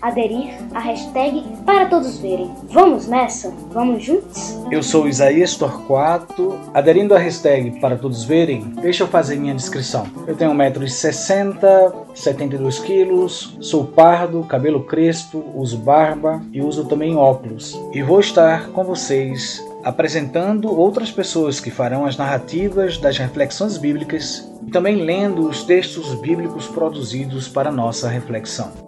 aderir à hashtag para todos verem. Vamos nessa? Vamos juntos? Eu sou Isaías Torquato, aderindo à hashtag para todos verem, deixa eu fazer minha descrição. Eu tenho 1,60m, 72 quilos, sou pardo, cabelo crespo, uso barba e uso também óculos. E vou estar com vocês apresentando outras pessoas que farão as narrativas das reflexões bíblicas e também lendo os textos bíblicos produzidos para nossa reflexão.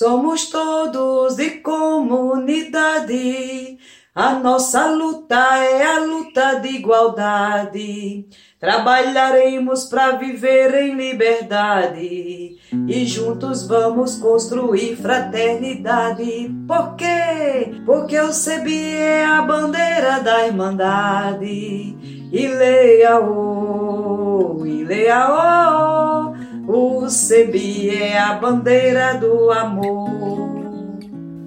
Somos todos de comunidade. A nossa luta é a luta de igualdade. Trabalharemos para viver em liberdade e juntos vamos construir fraternidade. Por quê? Porque o CEBI é a bandeira da irmandade. E leia o, e leia o, o CEBI é a bandeira do amor.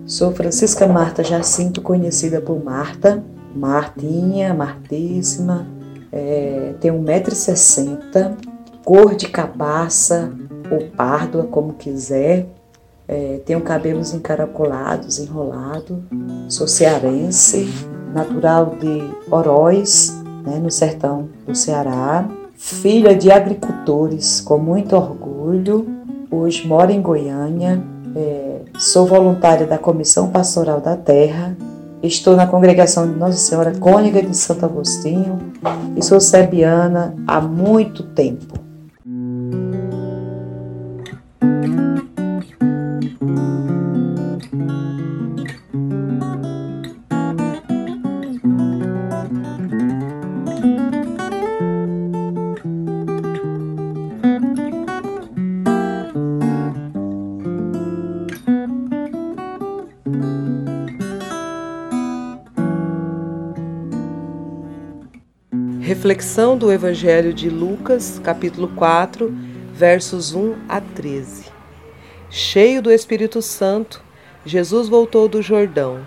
Sou Francisca Marta Jacinto, conhecida por Marta, Martinha, Martíssima, é, tenho 1,60m, cor de cabaça ou párdua, como quiser, é, tenho cabelos encaracolados, enrolado, sou cearense, natural de Oroz, né, no sertão do Ceará, filha de agricultores com muito orgulho, hoje moro em Goiânia, é, sou voluntária da Comissão Pastoral da Terra, estou na congregação de Nossa Senhora Cônica de Santo Agostinho e sou sebiana há muito tempo. Reflexão do Evangelho de Lucas, capítulo 4, versos 1 a 13. Cheio do Espírito Santo, Jesus voltou do Jordão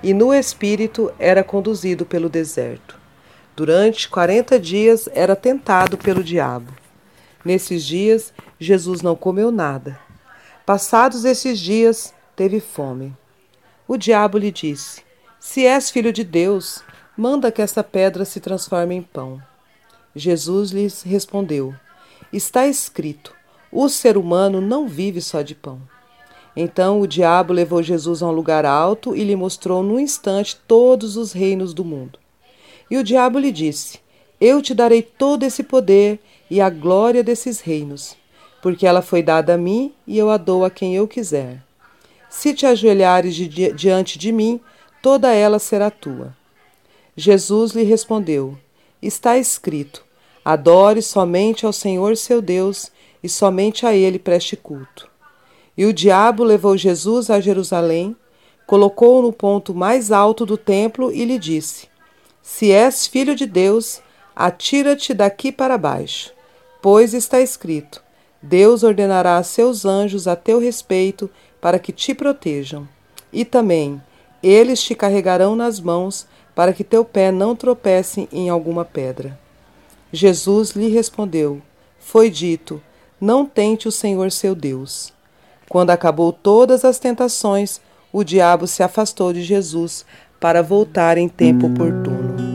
e no Espírito era conduzido pelo deserto. Durante quarenta dias era tentado pelo diabo. Nesses dias, Jesus não comeu nada. Passados esses dias, teve fome. O diabo lhe disse: Se és filho de Deus, manda que esta pedra se transforme em pão. Jesus lhes respondeu: Está escrito: o ser humano não vive só de pão. Então o diabo levou Jesus a um lugar alto e lhe mostrou num instante todos os reinos do mundo. E o diabo lhe disse: Eu te darei todo esse poder e a glória desses reinos, porque ela foi dada a mim e eu a dou a quem eu quiser. Se te ajoelhares di diante de mim, toda ela será tua. Jesus lhe respondeu: Está escrito: Adore somente ao Senhor seu Deus e somente a ele preste culto. E o diabo levou Jesus a Jerusalém, colocou-o no ponto mais alto do templo e lhe disse: Se és filho de Deus, atira-te daqui para baixo, pois está escrito: Deus ordenará a seus anjos a teu respeito para que te protejam. E também eles te carregarão nas mãos para que teu pé não tropece em alguma pedra. Jesus lhe respondeu: Foi dito: Não tente o Senhor seu Deus. Quando acabou todas as tentações, o diabo se afastou de Jesus para voltar em tempo oportuno.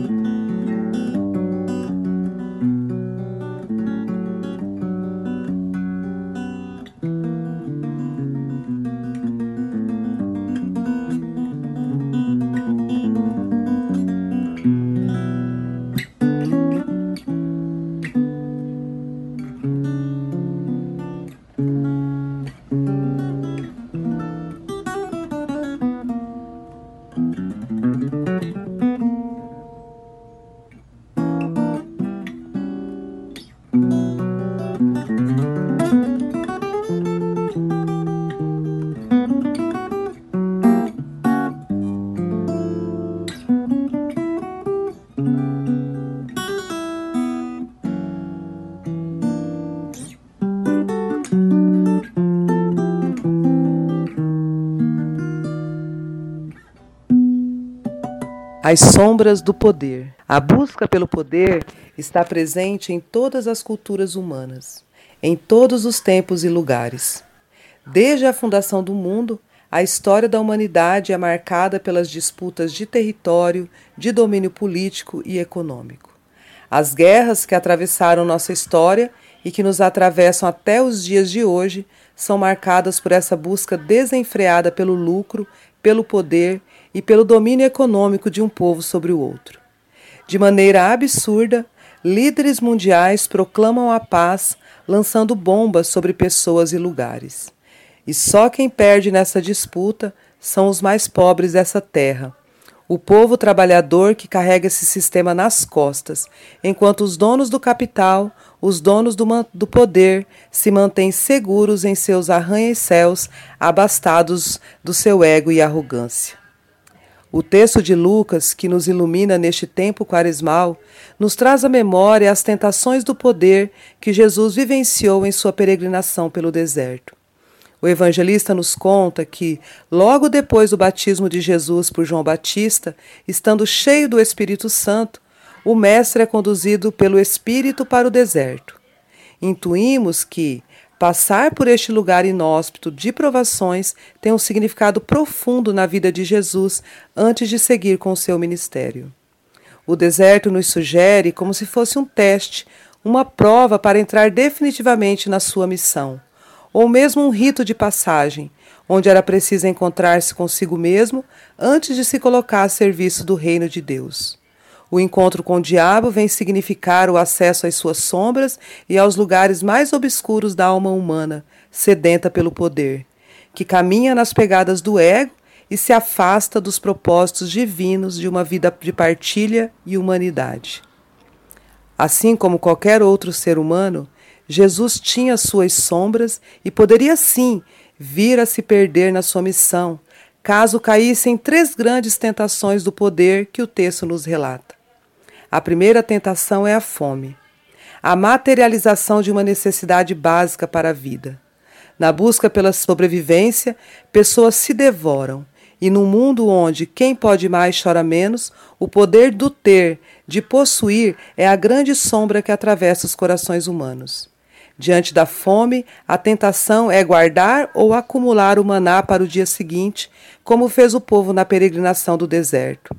As sombras do poder. A busca pelo poder está presente em todas as culturas humanas, em todos os tempos e lugares. Desde a fundação do mundo, a história da humanidade é marcada pelas disputas de território, de domínio político e econômico. As guerras que atravessaram nossa história e que nos atravessam até os dias de hoje são marcadas por essa busca desenfreada pelo lucro, pelo poder e pelo domínio econômico de um povo sobre o outro. De maneira absurda, líderes mundiais proclamam a paz lançando bombas sobre pessoas e lugares. E só quem perde nessa disputa são os mais pobres dessa terra, o povo trabalhador que carrega esse sistema nas costas, enquanto os donos do capital, os donos do, do poder, se mantêm seguros em seus arranha-céus, abastados do seu ego e arrogância. O texto de Lucas, que nos ilumina neste tempo quaresmal, nos traz à memória as tentações do poder que Jesus vivenciou em sua peregrinação pelo deserto. O evangelista nos conta que, logo depois do batismo de Jesus por João Batista, estando cheio do Espírito Santo, o Mestre é conduzido pelo Espírito para o deserto. Intuímos que, Passar por este lugar inóspito de provações tem um significado profundo na vida de Jesus antes de seguir com o seu ministério. O deserto nos sugere como se fosse um teste, uma prova para entrar definitivamente na sua missão, ou mesmo um rito de passagem, onde era preciso encontrar-se consigo mesmo antes de se colocar a serviço do reino de Deus. O encontro com o diabo vem significar o acesso às suas sombras e aos lugares mais obscuros da alma humana, sedenta pelo poder, que caminha nas pegadas do ego e se afasta dos propósitos divinos de uma vida de partilha e humanidade. Assim como qualquer outro ser humano, Jesus tinha suas sombras e poderia sim vir a se perder na sua missão, caso caísse em três grandes tentações do poder que o texto nos relata. A primeira tentação é a fome, a materialização de uma necessidade básica para a vida. Na busca pela sobrevivência, pessoas se devoram, e num mundo onde quem pode mais chora menos, o poder do ter, de possuir, é a grande sombra que atravessa os corações humanos. Diante da fome, a tentação é guardar ou acumular o maná para o dia seguinte, como fez o povo na peregrinação do deserto.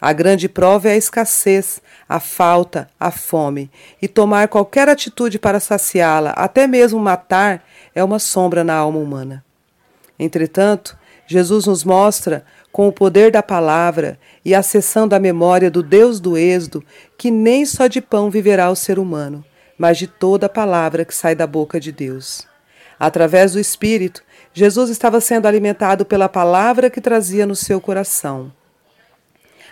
A grande prova é a escassez, a falta, a fome, e tomar qualquer atitude para saciá-la, até mesmo matar, é uma sombra na alma humana. Entretanto, Jesus nos mostra, com o poder da palavra e acessando a memória do Deus do Êxodo, que nem só de pão viverá o ser humano, mas de toda a palavra que sai da boca de Deus. Através do Espírito, Jesus estava sendo alimentado pela palavra que trazia no seu coração.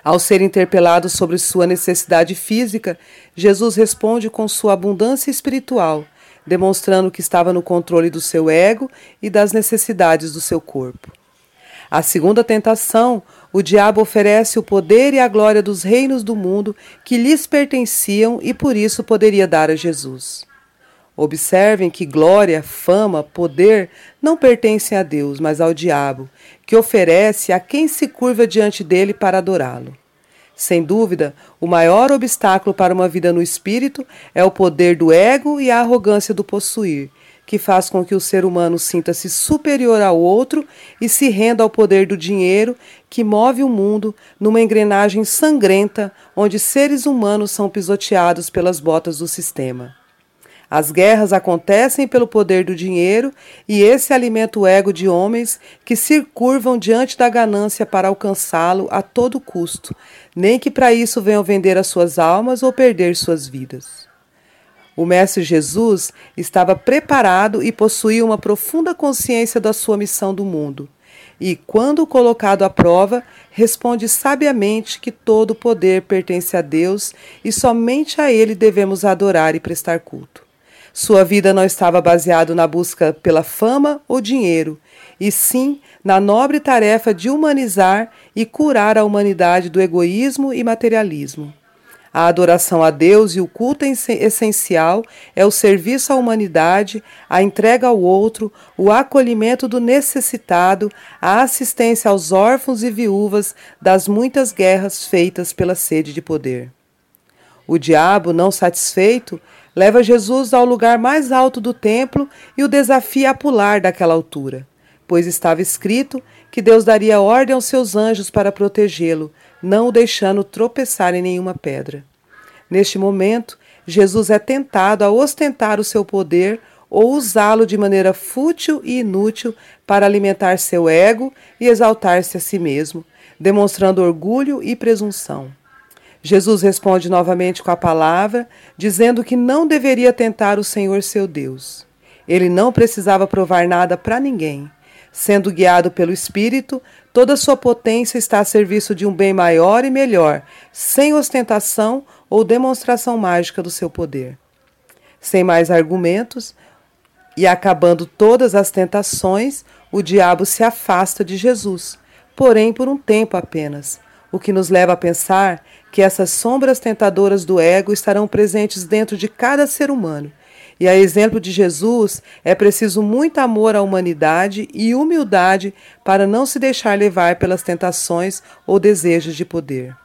Ao ser interpelado sobre sua necessidade física, Jesus responde com sua abundância espiritual, demonstrando que estava no controle do seu ego e das necessidades do seu corpo. A segunda tentação, o diabo oferece o poder e a glória dos reinos do mundo que lhes pertenciam e por isso poderia dar a Jesus. Observem que glória, fama, poder não pertencem a Deus, mas ao diabo, que oferece a quem se curva diante dele para adorá-lo. Sem dúvida, o maior obstáculo para uma vida no espírito é o poder do ego e a arrogância do possuir, que faz com que o ser humano sinta-se superior ao outro e se renda ao poder do dinheiro que move o mundo numa engrenagem sangrenta onde seres humanos são pisoteados pelas botas do sistema. As guerras acontecem pelo poder do dinheiro e esse alimenta o ego de homens que se curvam diante da ganância para alcançá-lo a todo custo, nem que para isso venham vender as suas almas ou perder suas vidas. O Mestre Jesus estava preparado e possuía uma profunda consciência da sua missão do mundo. E, quando colocado à prova, responde sabiamente que todo poder pertence a Deus e somente a Ele devemos adorar e prestar culto. Sua vida não estava baseada na busca pela fama ou dinheiro, e sim na nobre tarefa de humanizar e curar a humanidade do egoísmo e materialismo. A adoração a Deus e o culto essencial é o serviço à humanidade, a entrega ao outro, o acolhimento do necessitado, a assistência aos órfãos e viúvas das muitas guerras feitas pela sede de poder. O diabo, não satisfeito, leva Jesus ao lugar mais alto do templo e o desafia a pular daquela altura, pois estava escrito que Deus daria ordem aos seus anjos para protegê-lo, não o deixando tropeçar em nenhuma pedra. Neste momento, Jesus é tentado a ostentar o seu poder ou usá-lo de maneira fútil e inútil para alimentar seu ego e exaltar-se a si mesmo, demonstrando orgulho e presunção. Jesus responde novamente com a palavra, dizendo que não deveria tentar o Senhor seu Deus. Ele não precisava provar nada para ninguém. Sendo guiado pelo Espírito, toda sua potência está a serviço de um bem maior e melhor, sem ostentação ou demonstração mágica do seu poder. Sem mais argumentos, e acabando todas as tentações, o diabo se afasta de Jesus, porém por um tempo apenas, o que nos leva a pensar que essas sombras tentadoras do ego estarão presentes dentro de cada ser humano e a exemplo de Jesus, é preciso muito amor à humanidade e humildade para não se deixar levar pelas tentações ou desejos de poder.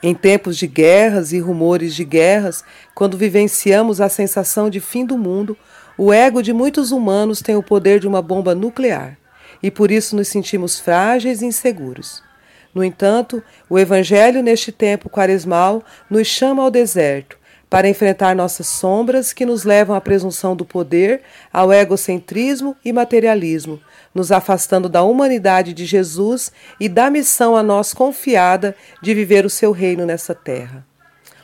Em tempos de guerras e rumores de guerras, quando vivenciamos a sensação de fim do mundo, o ego de muitos humanos tem o poder de uma bomba nuclear, e por isso nos sentimos frágeis e inseguros. No entanto, o Evangelho neste tempo quaresmal nos chama ao deserto, para enfrentar nossas sombras que nos levam à presunção do poder, ao egocentrismo e materialismo, nos afastando da humanidade de Jesus e da missão a nós confiada de viver o seu reino nessa terra.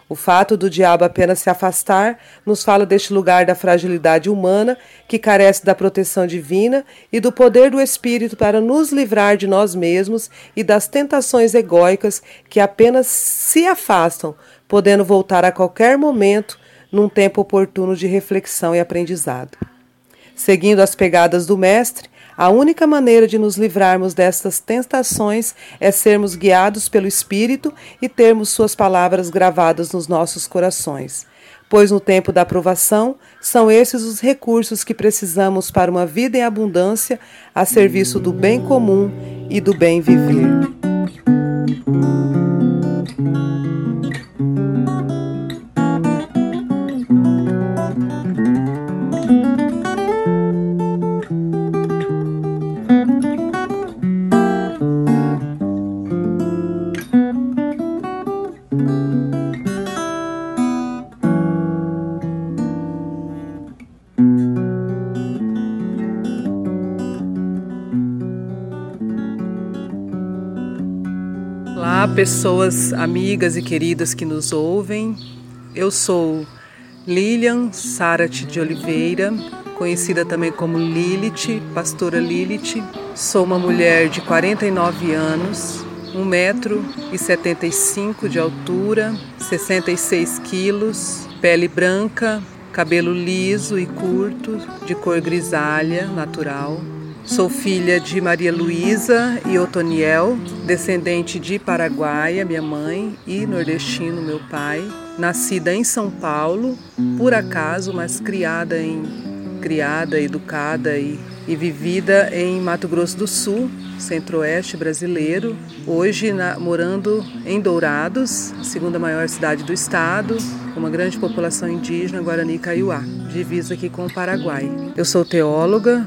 O fato do diabo apenas se afastar nos fala deste lugar da fragilidade humana que carece da proteção divina e do poder do Espírito para nos livrar de nós mesmos e das tentações egóicas que apenas se afastam podendo voltar a qualquer momento num tempo oportuno de reflexão e aprendizado. Seguindo as pegadas do Mestre, a única maneira de nos livrarmos destas tentações é sermos guiados pelo Espírito e termos Suas palavras gravadas nos nossos corações. Pois no tempo da aprovação, são esses os recursos que precisamos para uma vida em abundância a serviço do bem comum e do bem viver. Pessoas amigas e queridas que nos ouvem. Eu sou Lilian Sarat de Oliveira, conhecida também como Lilith, pastora Lilith. Sou uma mulher de 49 anos, 1,75m de altura, 66 quilos, pele branca, cabelo liso e curto, de cor grisalha, natural. Sou filha de Maria Luísa e Otoniel, descendente de Paraguaia, minha mãe, e nordestino, meu pai. Nascida em São Paulo, por acaso, mas criada em criada, educada e, e vivida em Mato Grosso do Sul, centro-oeste brasileiro, hoje na, morando em Dourados, segunda maior cidade do estado, com uma grande população indígena, Guarani Kaiowá, divisa aqui com o Paraguai. Eu sou teóloga,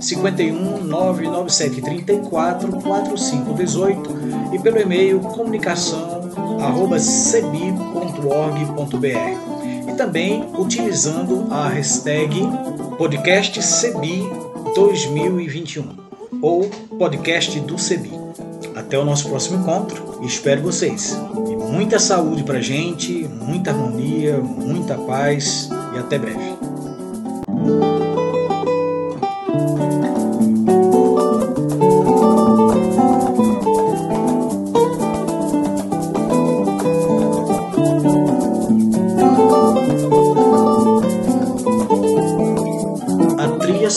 51 997 34 4518 e pelo e-mail comunicação arroba cebi.org.br e também utilizando a hashtag podcast Cebi 2021 ou podcast do Cebi. Até o nosso próximo encontro espero vocês. E muita saúde pra gente, muita harmonia, muita paz e até breve.